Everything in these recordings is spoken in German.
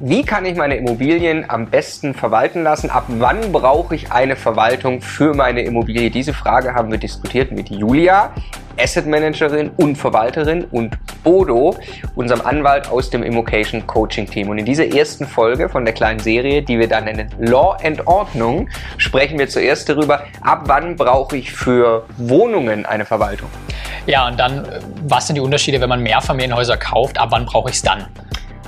Wie kann ich meine Immobilien am besten verwalten lassen? Ab wann brauche ich eine Verwaltung für meine Immobilie? Diese Frage haben wir diskutiert mit Julia, Asset Managerin und Verwalterin und Bodo, unserem Anwalt aus dem Immocation Coaching Team. Und in dieser ersten Folge von der kleinen Serie, die wir dann nennen Law and Ordnung, sprechen wir zuerst darüber, ab wann brauche ich für Wohnungen eine Verwaltung? Ja, und dann, äh, was sind die Unterschiede, wenn man Mehrfamilienhäuser kauft? Ab wann brauche ich es dann?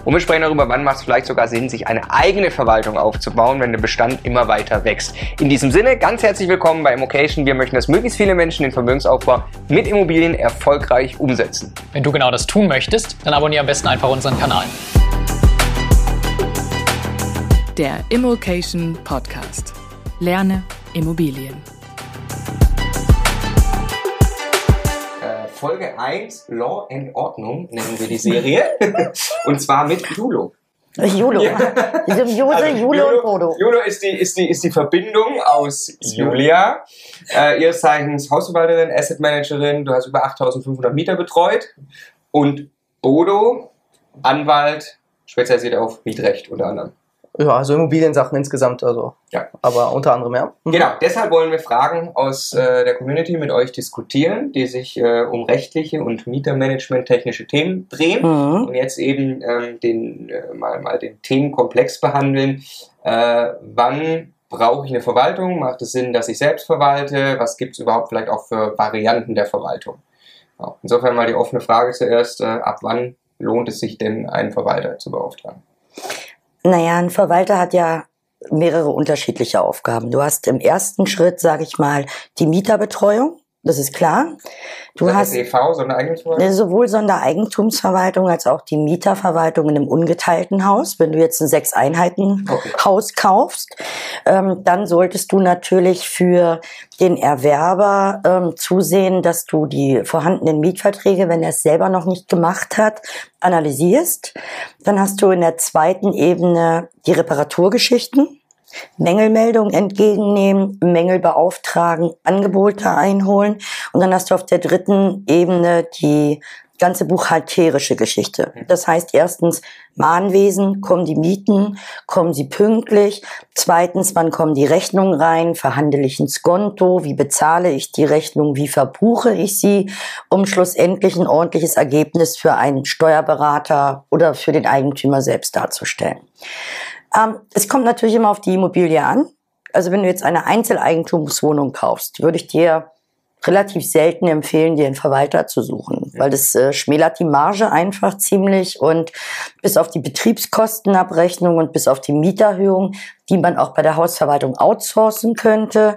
Und wir sprechen darüber, wann macht es vielleicht sogar Sinn, sich eine eigene Verwaltung aufzubauen, wenn der Bestand immer weiter wächst. In diesem Sinne, ganz herzlich willkommen bei Immocation. Wir möchten, dass möglichst viele Menschen den Vermögensaufbau mit Immobilien erfolgreich umsetzen. Wenn du genau das tun möchtest, dann abonniere am besten einfach unseren Kanal. Der Immocation Podcast. Lerne Immobilien. Folge 1 Law and Ordnung nennen wir die Serie. und zwar mit Julo. Julo. Ja. Symbiose, also, Julo, und Bodo. Julo ist die, ist, die, ist die Verbindung aus Julia, äh, ihres Zeichens Hausverwalterin, Asset Managerin, du hast über 8500 Mieter betreut. Und Bodo, Anwalt, spezialisiert auf Mietrecht unter anderem. Ja, also Immobiliensachen insgesamt, also. Ja. Aber unter anderem, ja. Mhm. Genau, deshalb wollen wir Fragen aus äh, der Community mit euch diskutieren, die sich äh, um rechtliche und Mietermanagement-technische Themen drehen mhm. und jetzt eben ähm, den, äh, mal, mal den Themenkomplex behandeln. Äh, wann brauche ich eine Verwaltung? Macht es Sinn, dass ich selbst verwalte? Was gibt es überhaupt vielleicht auch für Varianten der Verwaltung? Ja, insofern mal die offene Frage zuerst, äh, ab wann lohnt es sich denn, einen Verwalter zu beauftragen? Naja, ein Verwalter hat ja mehrere unterschiedliche Aufgaben. Du hast im ersten Schritt, sage ich mal, die Mieterbetreuung. Das ist klar. Du das hast EV, Sondereigentumsverwaltung? sowohl Sondereigentumsverwaltung als auch die Mieterverwaltung in einem ungeteilten Haus. Wenn du jetzt ein sechs Einheiten okay. Haus kaufst, ähm, dann solltest du natürlich für den Erwerber ähm, zusehen, dass du die vorhandenen Mietverträge, wenn er es selber noch nicht gemacht hat, analysierst. Dann hast du in der zweiten Ebene die Reparaturgeschichten Mängelmeldung entgegennehmen, Mängel beauftragen, Angebote einholen und dann hast du auf der dritten Ebene die ganze buchhalterische Geschichte. Das heißt erstens Mahnwesen, kommen die Mieten, kommen sie pünktlich? Zweitens, wann kommen die Rechnungen rein? Verhandle ich ein Skonto? Wie bezahle ich die Rechnung? Wie verbuche ich sie? Um schlussendlich ein ordentliches Ergebnis für einen Steuerberater oder für den Eigentümer selbst darzustellen. Ähm, es kommt natürlich immer auf die Immobilie an. Also wenn du jetzt eine Einzeleigentumswohnung kaufst, würde ich dir relativ selten empfehlen, dir einen Verwalter zu suchen, weil das äh, schmälert die Marge einfach ziemlich und bis auf die Betriebskostenabrechnung und bis auf die Mieterhöhung, die man auch bei der Hausverwaltung outsourcen könnte,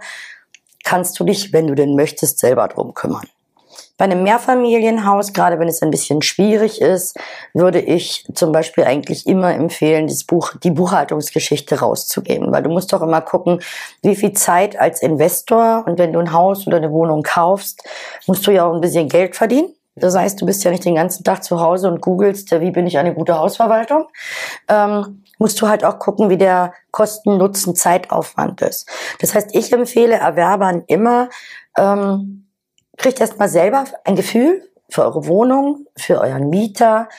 kannst du dich, wenn du denn möchtest, selber drum kümmern. Bei einem Mehrfamilienhaus, gerade wenn es ein bisschen schwierig ist, würde ich zum Beispiel eigentlich immer empfehlen, das Buch, die Buchhaltungsgeschichte rauszugeben, weil du musst doch immer gucken, wie viel Zeit als Investor und wenn du ein Haus oder eine Wohnung kaufst, musst du ja auch ein bisschen Geld verdienen. Das heißt, du bist ja nicht den ganzen Tag zu Hause und googelst, wie bin ich eine gute Hausverwaltung. Ähm, musst du halt auch gucken, wie der Kosten-Nutzen-Zeitaufwand ist. Das heißt, ich empfehle Erwerbern immer, ähm, kriegt erstmal selber ein Gefühl für eure Wohnung, für euren Mieter,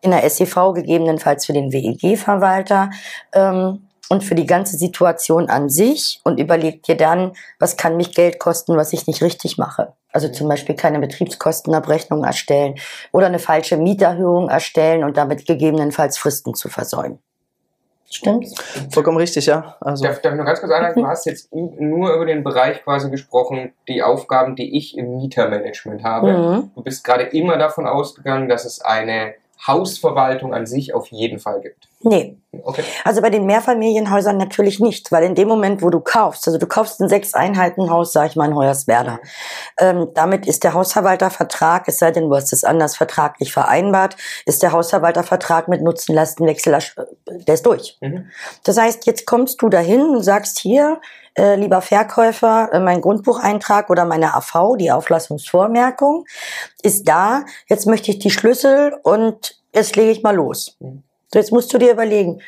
in der SEV gegebenenfalls für den WEG-Verwalter ähm, und für die ganze Situation an sich und überlegt dir dann, was kann mich Geld kosten, was ich nicht richtig mache. Also zum Beispiel keine Betriebskostenabrechnung erstellen oder eine falsche Mieterhöhung erstellen und damit gegebenenfalls Fristen zu versäumen. Stimmt's? Vollkommen richtig, ja. Also. Darf, darf ich nur ganz kurz anhalten? Du hast jetzt nur über den Bereich quasi gesprochen, die Aufgaben, die ich im Mietermanagement habe. Mhm. Du bist gerade immer davon ausgegangen, dass es eine Hausverwaltung an sich auf jeden Fall gibt. Nee. Okay. Also bei den Mehrfamilienhäusern natürlich nicht, weil in dem Moment, wo du kaufst, also du kaufst ein Sechs-Einheiten-Haus, sag ich mal in Hoyerswerda, ähm, damit ist der Hausverwaltervertrag, es sei denn, du hast es anders vertraglich vereinbart, ist der Hausverwaltervertrag mit Nutzen-Lastenwechsel, der ist durch. Mhm. Das heißt, jetzt kommst du dahin und sagst hier, äh, lieber Verkäufer, äh, mein Grundbucheintrag oder meine AV, die Auflassungsvormerkung, ist da. Jetzt möchte ich die Schlüssel und jetzt lege ich mal los. Mhm. So, jetzt musst du dir überlegen,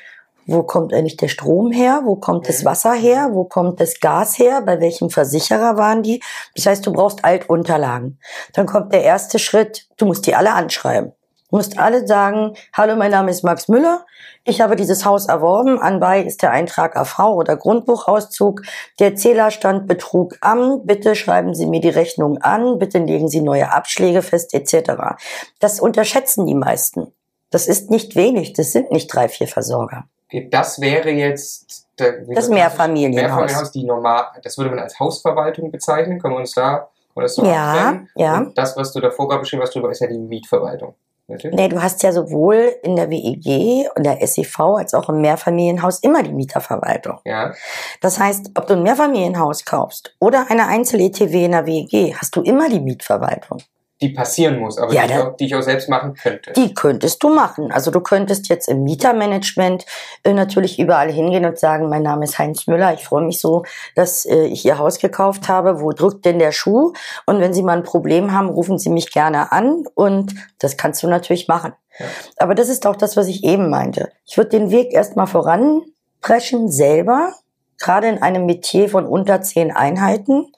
wo kommt eigentlich der Strom her? Wo kommt das Wasser her? Wo kommt das Gas her? Bei welchem Versicherer waren die? Das heißt, du brauchst Altunterlagen. Dann kommt der erste Schritt, du musst die alle anschreiben. Du musst alle sagen, hallo, mein Name ist Max Müller. Ich habe dieses Haus erworben. Anbei ist der Eintrag AV oder Grundbuchauszug. Der Zählerstand betrug am. Bitte schreiben Sie mir die Rechnung an. Bitte legen Sie neue Abschläge fest, etc. Das unterschätzen die meisten. Das ist nicht wenig. Das sind nicht drei, vier Versorger. Das wäre jetzt der, das Mehrfamilienhaus. Mehrfamilienhaus, die normal, das würde man als Hausverwaltung bezeichnen. Können wir uns da oder so ja, ja. Und das, was du davor gerade beschrieben hast, drüber ist ja die Mietverwaltung. Nee, du hast ja sowohl in der WEG und der SEV als auch im Mehrfamilienhaus immer die Mieterverwaltung. Ja. Das heißt, ob du ein Mehrfamilienhaus kaufst oder eine Einzel-ETW in der WEG, hast du immer die Mietverwaltung die passieren muss, aber ja, die, auch, die, ich auch selbst machen könnte. Die könntest du machen. Also du könntest jetzt im Mietermanagement äh, natürlich überall hingehen und sagen, mein Name ist Heinz Müller, ich freue mich so, dass äh, ich Ihr Haus gekauft habe. Wo drückt denn der Schuh? Und wenn Sie mal ein Problem haben, rufen Sie mich gerne an und das kannst du natürlich machen. Ja. Aber das ist auch das, was ich eben meinte. Ich würde den Weg erstmal voranpreschen selber, gerade in einem Metier von unter zehn Einheiten.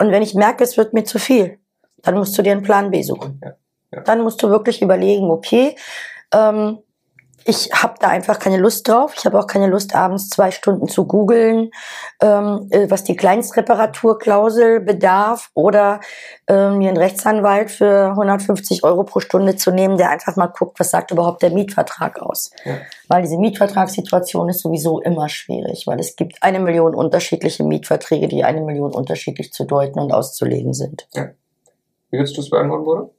Und wenn ich merke, es wird mir zu viel, dann musst du dir einen Plan B suchen. Ja, ja. Dann musst du wirklich überlegen, okay, ähm, ich habe da einfach keine Lust drauf. Ich habe auch keine Lust, abends zwei Stunden zu googeln, ähm, äh, was die Kleinstreparaturklausel bedarf oder ähm, mir einen Rechtsanwalt für 150 Euro pro Stunde zu nehmen, der einfach mal guckt, was sagt überhaupt der Mietvertrag aus. Ja. Weil diese Mietvertragssituation ist sowieso immer schwierig, weil es gibt eine Million unterschiedliche Mietverträge, die eine Million unterschiedlich zu deuten und auszulegen sind. Ja. Wie würdest du es beantworten, Bruder?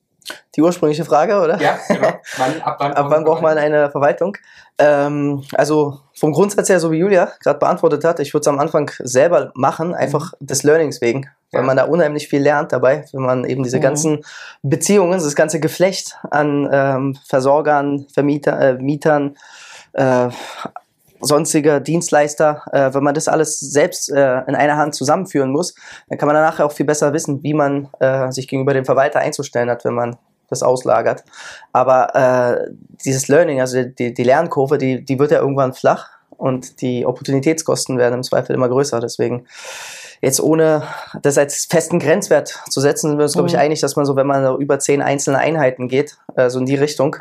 Die ursprüngliche Frage, oder? Ja, genau. Wann, ab wann, ab wann braucht man eine Verwaltung? Ähm, also vom Grundsatz her, so wie Julia gerade beantwortet hat, ich würde es am Anfang selber machen, einfach mhm. des Learnings wegen, weil ja. man da unheimlich viel lernt dabei, wenn man eben diese mhm. ganzen Beziehungen, das ganze Geflecht an ähm, Versorgern, Vermieter, äh, Mietern, äh, sonstiger Dienstleister, äh, wenn man das alles selbst äh, in einer Hand zusammenführen muss, dann kann man danach auch viel besser wissen, wie man äh, sich gegenüber dem Verwalter einzustellen hat, wenn man das auslagert. Aber äh, dieses Learning, also die, die Lernkurve, die, die wird ja irgendwann flach und die Opportunitätskosten werden im Zweifel immer größer. Deswegen jetzt ohne das als festen Grenzwert zu setzen, sind wir uns, glaube ich, mhm. einig, dass man so, wenn man über zehn einzelne Einheiten geht, äh, so in die Richtung,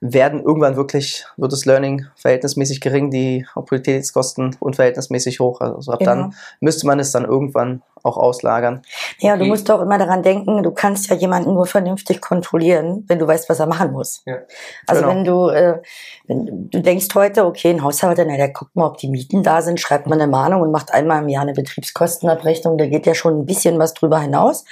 werden irgendwann wirklich, wird das Learning verhältnismäßig gering, die Opportunitätskosten unverhältnismäßig hoch. Also ab genau. dann müsste man es dann irgendwann auch auslagern. Ja, du musst doch immer daran denken, du kannst ja jemanden nur vernünftig kontrollieren, wenn du weißt, was er machen muss. Ja. Also genau. wenn du, äh, wenn du denkst heute, okay, ein Haushalter, na, der guckt mal, ob die Mieten da sind, schreibt mal eine Mahnung und macht einmal im Jahr eine Betriebskostenabrechnung, da geht ja schon ein bisschen was drüber hinaus.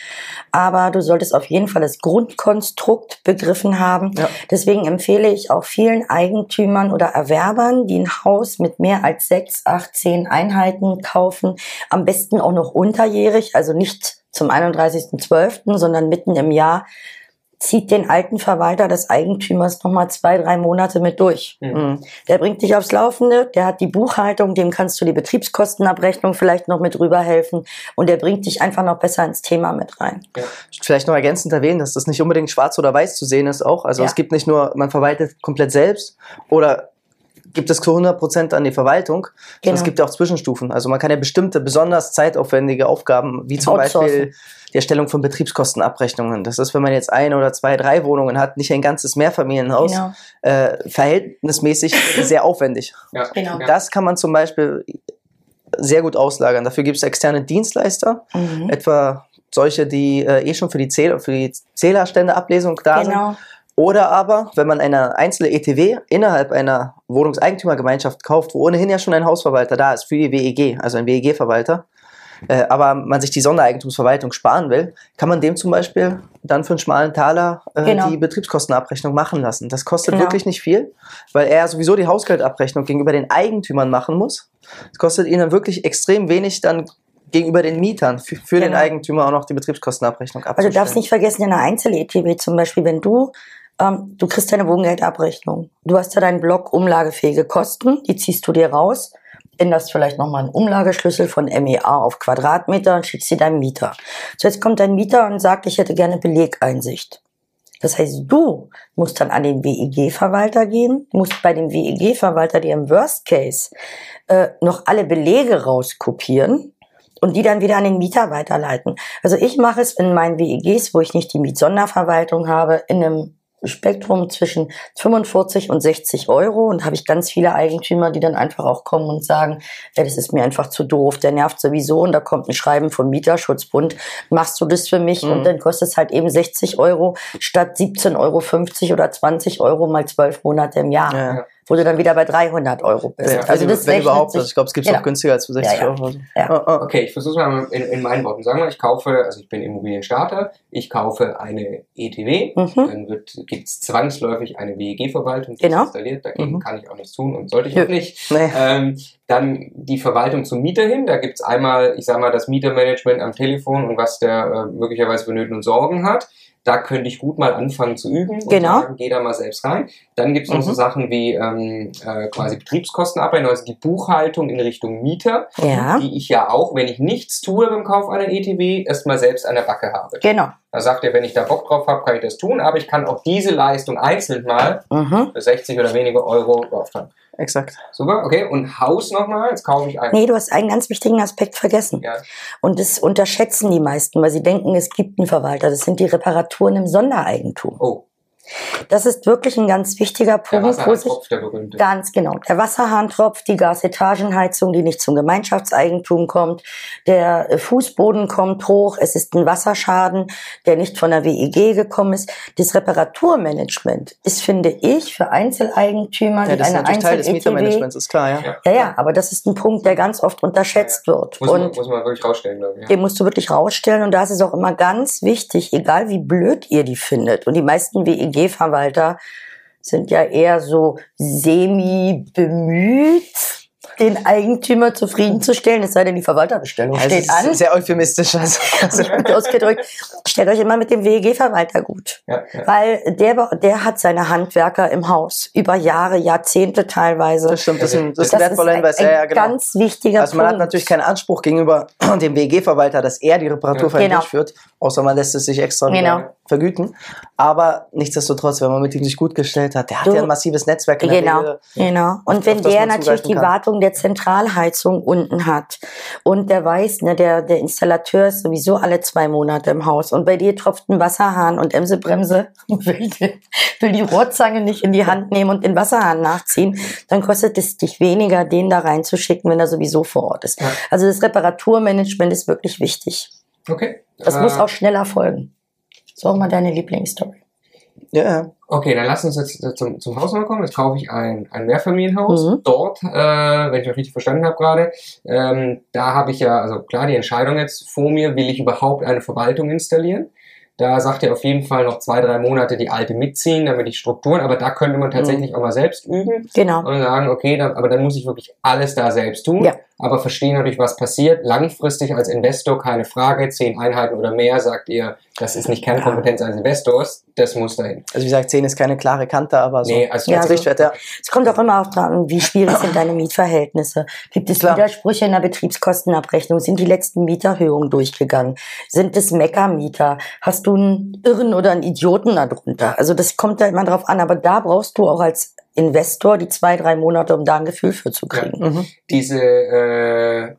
Aber du solltest auf jeden Fall das Grundkonstrukt begriffen haben. Ja. Deswegen empfehle ich auch vielen Eigentümern oder Erwerbern, die ein Haus mit mehr als sechs, acht, zehn Einheiten kaufen, am besten auch noch unterjährig also nicht zum 31.12., sondern mitten im Jahr, zieht den alten Verwalter des Eigentümers nochmal zwei, drei Monate mit durch. Mhm. Der bringt dich aufs Laufende, der hat die Buchhaltung, dem kannst du die Betriebskostenabrechnung vielleicht noch mit rüberhelfen und der bringt dich einfach noch besser ins Thema mit rein. Ja. Vielleicht noch ergänzend erwähnen, dass das nicht unbedingt schwarz oder weiß zu sehen ist auch. Also ja. es gibt nicht nur, man verwaltet komplett selbst oder gibt es zu 100 Prozent an die Verwaltung, genau. es gibt ja auch Zwischenstufen. Also man kann ja bestimmte besonders zeitaufwendige Aufgaben, wie zum Beispiel die Erstellung von Betriebskostenabrechnungen. Das ist, wenn man jetzt ein oder zwei, drei Wohnungen hat, nicht ein ganzes Mehrfamilienhaus, genau. äh, verhältnismäßig sehr aufwendig. Ja. Genau. Das kann man zum Beispiel sehr gut auslagern. Dafür gibt es externe Dienstleister, mhm. etwa solche, die äh, eh schon für die, Zähl für die Zählerständeablesung da genau. sind oder aber, wenn man eine einzelne ETW innerhalb einer Wohnungseigentümergemeinschaft kauft, wo ohnehin ja schon ein Hausverwalter da ist für die WEG, also ein WEG-Verwalter, äh, aber man sich die Sondereigentumsverwaltung sparen will, kann man dem zum Beispiel dann für einen schmalen Taler äh, genau. die Betriebskostenabrechnung machen lassen. Das kostet genau. wirklich nicht viel, weil er sowieso die Hausgeldabrechnung gegenüber den Eigentümern machen muss. Es kostet ihnen wirklich extrem wenig, dann gegenüber den Mietern für, für genau. den Eigentümer auch noch die Betriebskostenabrechnung abzustellen. Also du darfst nicht vergessen, in einer Einzel-ETW zum Beispiel, wenn du ähm, du kriegst deine Wohngeldabrechnung. Du hast ja deinen Block umlagefähige Kosten, die ziehst du dir raus, änderst vielleicht nochmal einen Umlageschlüssel von MEA auf Quadratmeter und schickst sie deinem Mieter. So, jetzt kommt dein Mieter und sagt, ich hätte gerne Belegeinsicht. Das heißt, du musst dann an den WEG-Verwalter gehen, musst bei dem WEG-Verwalter dir im Worst Case äh, noch alle Belege rauskopieren und die dann wieder an den Mieter weiterleiten. Also ich mache es in meinen WEGs, wo ich nicht die Mietsonderverwaltung habe, in einem Spektrum zwischen 45 und 60 Euro. Und habe ich ganz viele Eigentümer, die dann einfach auch kommen und sagen, ja, das ist mir einfach zu doof, der nervt sowieso. Und da kommt ein Schreiben vom Mieterschutzbund, machst du das für mich? Mhm. und dann kostet es halt eben 60 Euro statt 17,50 Euro oder 20 Euro mal zwölf Monate im Jahr. Ja wo du dann wieder bei 300 Euro bist. Ja, also, das wenn überhaupt, sich, also ich glaube, es gibt es genau. auch günstiger als für 60 ja, ja. Euro. Ja. Oh, oh. Okay, ich versuche es mal in, in, meinen Worten. Sagen wir, ich kaufe, also ich bin Immobilienstarter, ich kaufe eine ETW, mhm. dann gibt es zwangsläufig eine WEG-Verwaltung, die genau. ist installiert, dagegen mhm. kann ich auch nichts tun und sollte ich auch nicht. Nee. Ähm, dann die Verwaltung zum Mieter hin, da gibt es einmal, ich sage mal, das Mietermanagement am Telefon und was der äh, möglicherweise für Nöten und Sorgen hat da könnte ich gut mal anfangen zu üben und genau. sagen, geh da mal selbst rein. Dann gibt es noch mhm. so Sachen wie ähm, äh, quasi Betriebskostenabrechnung, also die Buchhaltung in Richtung Mieter, ja. die ich ja auch, wenn ich nichts tue beim Kauf einer ETW, erstmal selbst an der Backe habe. Genau. Da sagt er, wenn ich da Bock drauf habe, kann ich das tun, aber ich kann auch diese Leistung einzeln mal mhm. für 60 oder weniger Euro beauftragen. Exakt. Super, okay. Und Haus nochmal, jetzt kaufe ich ein. Nee, du hast einen ganz wichtigen Aspekt vergessen. Ja. Und das unterschätzen die meisten, weil sie denken, es gibt einen Verwalter. Das sind die Reparaturen im Sondereigentum. Oh. Das ist wirklich ein ganz wichtiger Punkt. Der Wasserhahntropf, der berühmte. Ganz genau. Der Wasserhahntropf, die Gasetagenheizung, die nicht zum Gemeinschaftseigentum kommt. Der Fußboden kommt hoch. Es ist ein Wasserschaden, der nicht von der WEG gekommen ist. Das Reparaturmanagement ist, finde ich, für Einzeleigentümer, ja, das eine ist natürlich Teil des Mietermanagements, ist klar, ja. ja. Ja, aber das ist ein Punkt, der ganz oft unterschätzt ja, ja. wird. Muss, und man, muss man wirklich rausstellen, glaube ich. Ja. Den musst du wirklich rausstellen. Und da ist es auch immer ganz wichtig, egal wie blöd ihr die findet. Und die meisten WEG EG-Verwalter sind ja eher so semi bemüht, den Eigentümer zufriedenzustellen, es sei denn, die Verwalterbestellung also steht an. Sehr euphemistisch. Also. ausgedrückt. Stellt euch immer mit dem WEG-Verwalter gut. Ja, ja. Weil der, der hat seine Handwerker im Haus. Über Jahre, Jahrzehnte teilweise. Das stimmt, das ist ein, das das wertvoller Hinweis. Ein ja, genau. ganz wichtiger Also man Punkt. hat natürlich keinen Anspruch gegenüber dem WEG-Verwalter, dass er die Reparatur ja. genau. durchführt, außer man lässt es sich extra genau. vergüten. Aber nichtsdestotrotz, wenn man mit ihm sich gut gestellt hat, der hat du, ja ein massives Netzwerk in der Genau, Regel, genau. Und wenn der natürlich die Wartung der Zentralheizung unten hat und der weiß, ne, der, der Installateur ist sowieso alle zwei Monate im Haus und bei dir tropft ein Wasserhahn und Emse Bremse will die, will die Rohrzange nicht in die Hand nehmen und den Wasserhahn nachziehen, dann kostet es dich weniger, den da reinzuschicken, wenn er sowieso vor Ort ist. Ja. Also das Reparaturmanagement ist wirklich wichtig. Okay. Das äh, muss auch schneller folgen. So mal deine Lieblingsstory. Ja. Okay, dann lass uns jetzt zum, zum Haus mal kommen. Jetzt kaufe ich ein, ein Mehrfamilienhaus. Mhm. Dort, äh, wenn ich das richtig verstanden habe gerade, ähm, da habe ich ja, also klar, die Entscheidung jetzt vor mir, will ich überhaupt eine Verwaltung installieren? Da sagt er auf jeden Fall noch zwei, drei Monate die alte mitziehen, damit ich Strukturen, aber da könnte man tatsächlich mhm. auch mal selbst üben. Genau. Und sagen, okay, dann, aber dann muss ich wirklich alles da selbst tun. Ja aber verstehen natürlich, was passiert. Langfristig als Investor keine Frage. Zehn Einheiten oder mehr, sagt ihr, das ist nicht Kernkompetenz eines Investors, das muss dahin. Also wie gesagt, zehn ist keine klare Kante, aber so. Nee, also ja, als Richtwert, ja. Es kommt auch immer auch dran, wie schwierig sind deine Mietverhältnisse. Gibt es Klar. Widersprüche in der Betriebskostenabrechnung? Sind die letzten Mieterhöhungen durchgegangen? Sind es Meckermieter? Hast du einen Irren oder einen Idioten darunter? Also das kommt da immer drauf an, aber da brauchst du auch als Investor die zwei, drei Monate, um da ein Gefühl für zu kriegen. Ja. Mhm. Diese äh,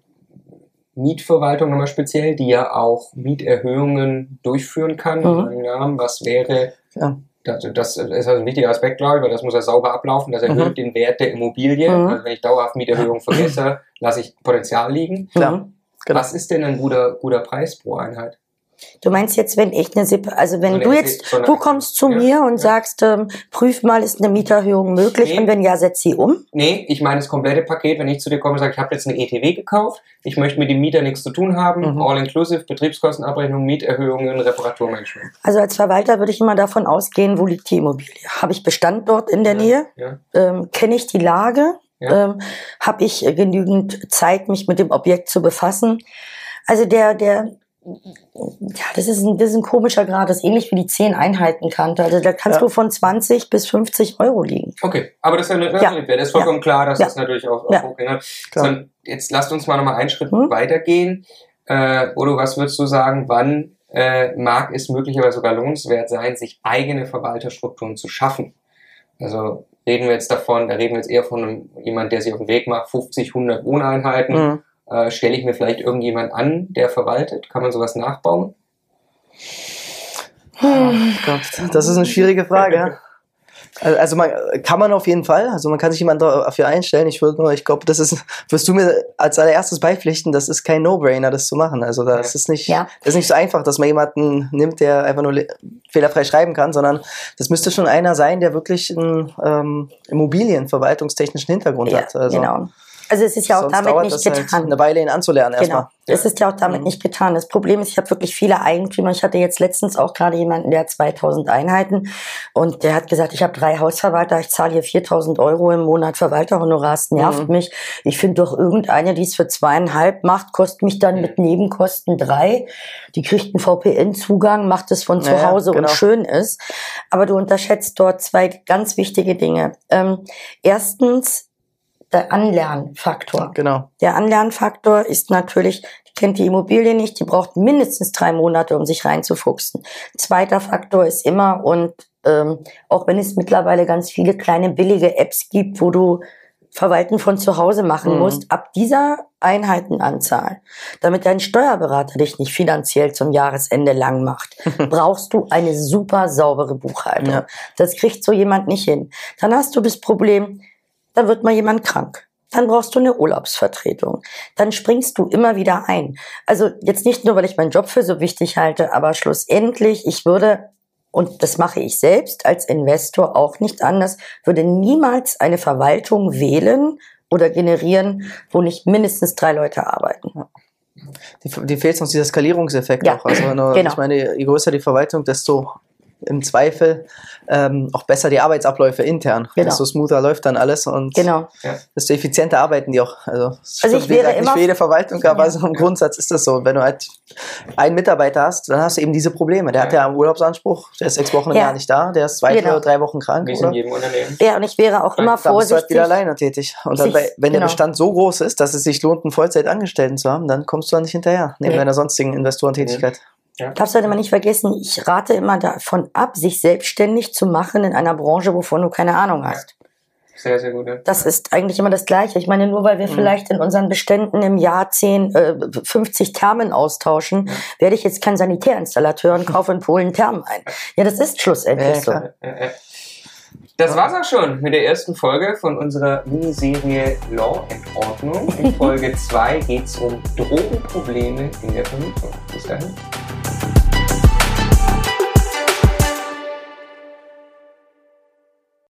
Mietverwaltung nochmal speziell, die ja auch Mieterhöhungen durchführen kann. Mhm. Was wäre, ja. das, das, ist also ein wichtiger Aspekt, glaube ich, weil das muss ja sauber ablaufen. Das erhöht mhm. den Wert der Immobilie. Mhm. Also wenn ich dauerhaft Mieterhöhungen vergesse, lasse ich Potenzial liegen. Ja. Genau. Was ist denn ein guter, guter Preis pro Einheit? Du meinst jetzt, wenn ich eine Sip also wenn so du jetzt, du kommst zu ja, mir und ja. sagst, ähm, prüf mal, ist eine Mieterhöhung möglich nee. und wenn ja, setz sie um? Nee, ich meine das komplette Paket, wenn ich zu dir komme und sage, ich habe jetzt eine ETW gekauft, ich möchte mit dem Mieter nichts zu tun haben, mhm. all-inclusive, Betriebskostenabrechnung, Mieterhöhungen, Reparaturmanagement. Also als Verwalter würde ich immer davon ausgehen, wo liegt die Immobilie? Habe ich Bestand dort in der ja, Nähe? Ähm, Kenne ich die Lage? Ähm, Habe ich genügend Zeit, mich mit dem Objekt zu befassen? Also der, der ja, das ist, ein, das ist ein komischer Grad, das ist ähnlich wie die 10 Einheitenkante. Also da kannst ja. du von 20 bis 50 Euro liegen. Okay, aber das ist, ja, ja. das ist vollkommen ja. klar, dass das natürlich auch, auch ja. okay ne? so, Jetzt lasst uns mal nochmal einen Schritt hm? weitergehen. Äh, Odo, was würdest du sagen, wann äh, mag es möglicherweise sogar lohnenswert sein, sich eigene Verwalterstrukturen zu schaffen? Also reden wir jetzt davon, da reden wir jetzt eher von einem, jemand, der sich auf den Weg macht, 50, 100 Wohneinheiten. Mhm äh, Stelle ich mir vielleicht irgendjemand an, der verwaltet? Kann man sowas nachbauen? Oh Gott, das ist eine schwierige Frage. Also man kann man auf jeden Fall, also man kann sich jemand dafür einstellen. Ich würde nur, ich glaube, das ist, wirst du mir als allererstes beipflichten, das ist kein No-Brainer, das zu machen. Also das ist nicht, ja. das ist nicht so einfach, dass man jemanden nimmt, der einfach nur fehlerfrei schreiben kann, sondern das müsste schon einer sein, der wirklich einen ähm, Immobilienverwaltungstechnischen Hintergrund ja, hat. Also, genau. Also es ist ja auch Sonst damit nicht halt getan. Halt eine Weile ihn anzulernen genau. erstmal. Es ist ja auch damit mhm. nicht getan. Das Problem ist, ich habe wirklich viele Eigentümer. Ich hatte jetzt letztens auch gerade jemanden, der hat 2000 Einheiten und der hat gesagt, ich habe drei Hausverwalter, ich zahle hier 4000 Euro im Monat Verwalterhonorar, es nervt mhm. mich. Ich finde doch irgendeine, die es für zweieinhalb macht, kostet mich dann mit Nebenkosten drei. Die kriegt einen VPN-Zugang, macht es von zu ja, Hause genau. und schön ist. Aber du unterschätzt dort zwei ganz wichtige Dinge. Ähm, erstens, der Anlernfaktor. Genau. Der Anlernfaktor ist natürlich, die kennt die Immobilie nicht, die braucht mindestens drei Monate, um sich reinzufuchsen. Zweiter Faktor ist immer, und ähm, auch wenn es mittlerweile ganz viele kleine billige Apps gibt, wo du Verwalten von zu Hause machen mhm. musst, ab dieser Einheitenanzahl, damit dein Steuerberater dich nicht finanziell zum Jahresende lang macht, brauchst du eine super saubere Buchhaltung. Ja. Das kriegt so jemand nicht hin. Dann hast du das Problem, dann wird mal jemand krank. Dann brauchst du eine Urlaubsvertretung. Dann springst du immer wieder ein. Also jetzt nicht nur, weil ich meinen Job für so wichtig halte, aber schlussendlich, ich würde, und das mache ich selbst als Investor auch nicht anders, würde niemals eine Verwaltung wählen oder generieren, wo nicht mindestens drei Leute arbeiten. Die, die fehlt uns dieser Skalierungseffekt ja. auch. Also, genau. ich meine, je größer die Verwaltung, desto im Zweifel ähm, auch besser die Arbeitsabläufe intern. Genau. Desto smoother läuft dann alles und genau. desto effizienter arbeiten die auch. Also, also ich wäre nicht für jede Verwaltung, aber ja. also im Grundsatz ist das so. Wenn du halt einen Mitarbeiter hast, dann hast du eben diese Probleme. Der ja. hat ja einen Urlaubsanspruch, der ist sechs Wochen im ja. Jahr nicht da, der ist zwei genau. oder drei Wochen krank. Wie in jedem Unternehmen. Ja, und ich wäre auch immer vorsichtig. Dann bist du halt wieder alleine tätig. Und dann, bei, wenn genau. der Bestand so groß ist, dass es sich lohnt, einen Vollzeitangestellten zu haben, dann kommst du da nicht hinterher, neben nee. deiner sonstigen Investorentätigkeit. Nee. Ja. Darfst du halt immer nicht vergessen, ich rate immer davon ab, sich selbstständig zu machen in einer Branche, wovon du keine Ahnung hast. Sehr, sehr gut. Ja. Das ist eigentlich immer das Gleiche. Ich meine, nur weil wir mhm. vielleicht in unseren Beständen im Jahr 10, äh, 50 Thermen austauschen, ja. werde ich jetzt kein Sanitärinstallateur und kaufe in Polen Thermen ein. Ja, das ist schlussendlich so. Das war's auch schon mit der ersten Folge von unserer Miniserie Law and Ordnung. In Folge 2 geht's um Drogenprobleme in der Vermietung. Bis dahin.